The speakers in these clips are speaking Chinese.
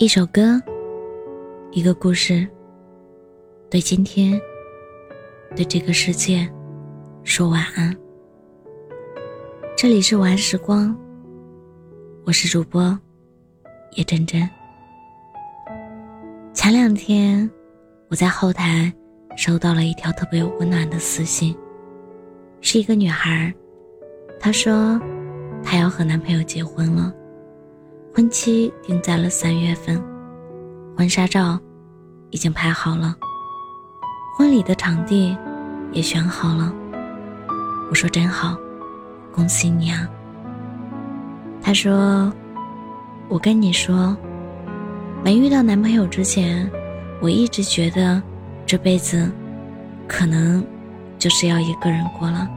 一首歌，一个故事，对今天，对这个世界，说晚安。这里是晚安时光，我是主播叶真真。前两天，我在后台收到了一条特别温暖的私信，是一个女孩，她说她要和男朋友结婚了。婚期定在了三月份，婚纱照已经拍好了，婚礼的场地也选好了。我说真好，恭喜你啊！他说：“我跟你说，没遇到男朋友之前，我一直觉得这辈子可能就是要一个人过了。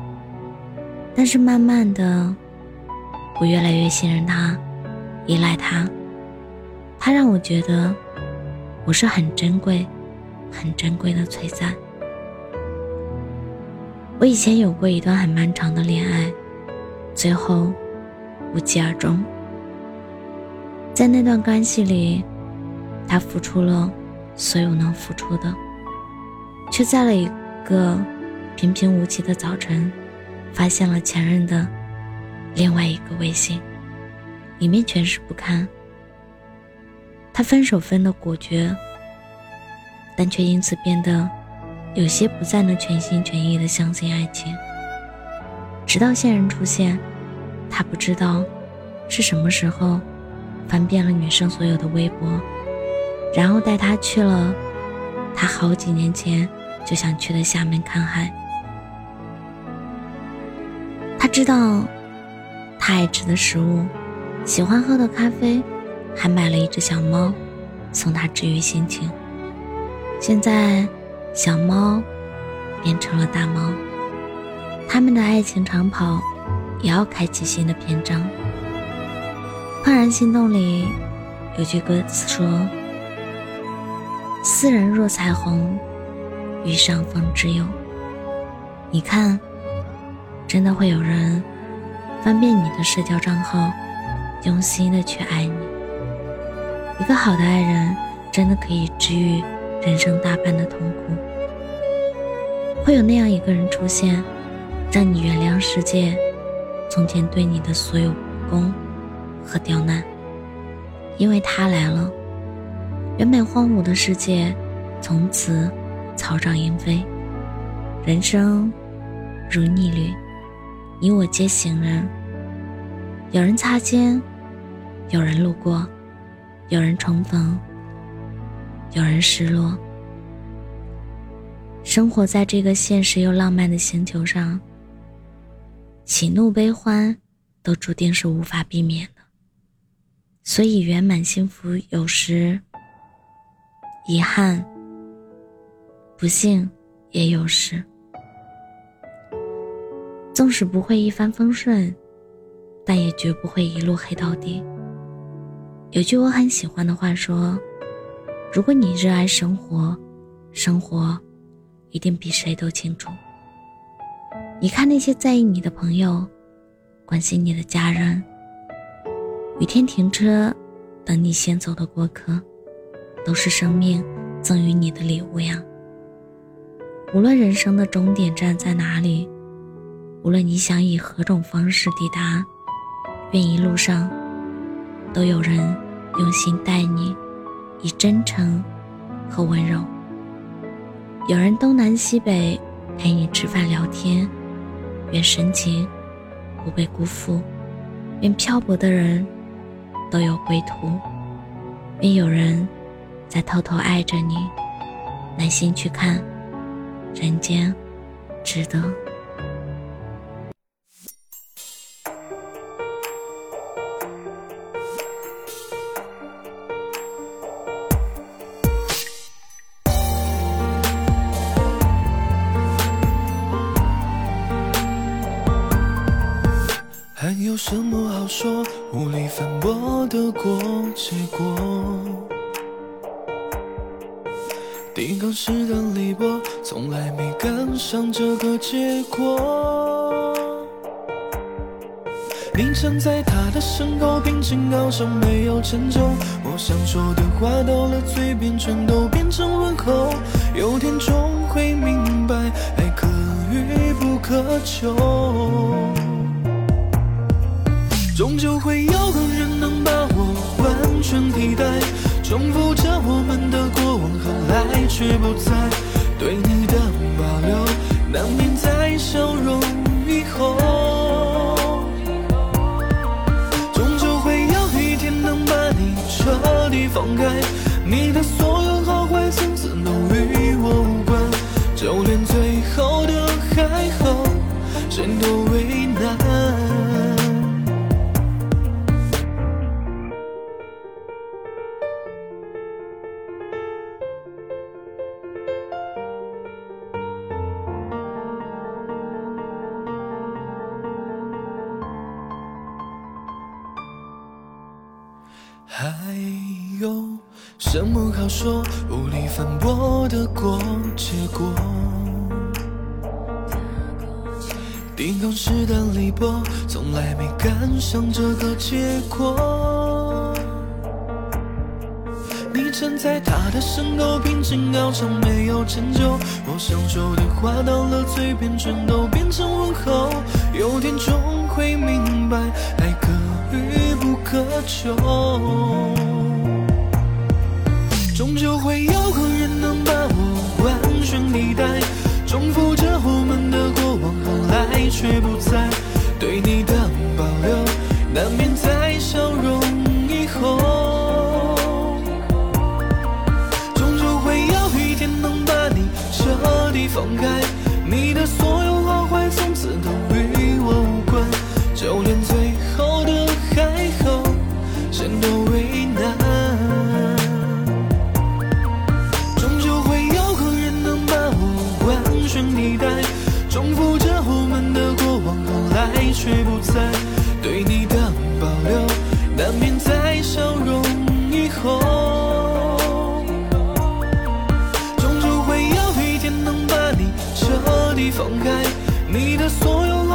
但是慢慢的，我越来越信任他。”依赖他，他让我觉得我是很珍贵、很珍贵的存在。我以前有过一段很漫长的恋爱，最后无疾而终。在那段关系里，他付出了所有能付出的，却在了一个平平无奇的早晨，发现了前任的另外一个微信。里面全是不堪。他分手分的果决，但却因此变得有些不再能全心全意的相信爱情。直到现任出现，他不知道是什么时候翻遍了女生所有的微博，然后带她去了他好几年前就想去的厦门看海。他知道他爱吃的食物。喜欢喝的咖啡，还买了一只小猫，送他治愈心情。现在，小猫变成了大猫，他们的爱情长跑也要开启新的篇章。怦然心动里有句歌词说：“斯人若彩虹，遇上方之友。”你看，真的会有人翻遍你的社交账号。用心的去爱你，一个好的爱人真的可以治愈人生大半的痛苦。会有那样一个人出现，让你原谅世界从前对你的所有不公和刁难，因为他来了，原本荒芜的世界从此草长莺飞。人生如逆旅，你我皆行人。有人擦肩，有人路过，有人重逢，有人失落。生活在这个现实又浪漫的星球上，喜怒悲欢都注定是无法避免的。所以，圆满幸福有时，遗憾、不幸也有时。纵使不会一帆风顺。但也绝不会一路黑到底。有句我很喜欢的话说：“如果你热爱生活，生活一定比谁都清楚。”你看那些在意你的朋友，关心你的家人，雨天停车等你先走的过客，都是生命赠予你的礼物呀。无论人生的终点站在哪里，无论你想以何种方式抵达。愿一路上都有人用心待你，以真诚和温柔。有人东南西北陪你吃饭聊天，愿深情不被辜负。愿漂泊的人都有归途。愿有人在偷偷爱着你，耐心去看，人间值得。好说？无力反驳的过结果。抵抗时的离波，从来没赶上这个结果。你站在他的身后，平静好像，没有沉重。我想说的话到了嘴边，全都变成问候。有天终会明白，爱可遇不可求。终究会有个人能把我完全替代，重复着我们的过往，后来却不在。对你的保留，难免在笑容以后。终究会有一天能把你彻底放开你的所有好坏，从此都与我无关。就连最后的还好，谁都还有什么好说？无力反驳的过结果。顶多是淡离波，从来没赶上这个结果。你站在他的身后，平静高唱，没有迁就。我想说的话到了嘴边，全都变成问候。有天终会明白，终究会有个人能把我完全替代，重复着我们的过往，后来却不在。对你的在，对你的保留，难免在笑容以后。终究会有一天能把你彻底放开，你的所有。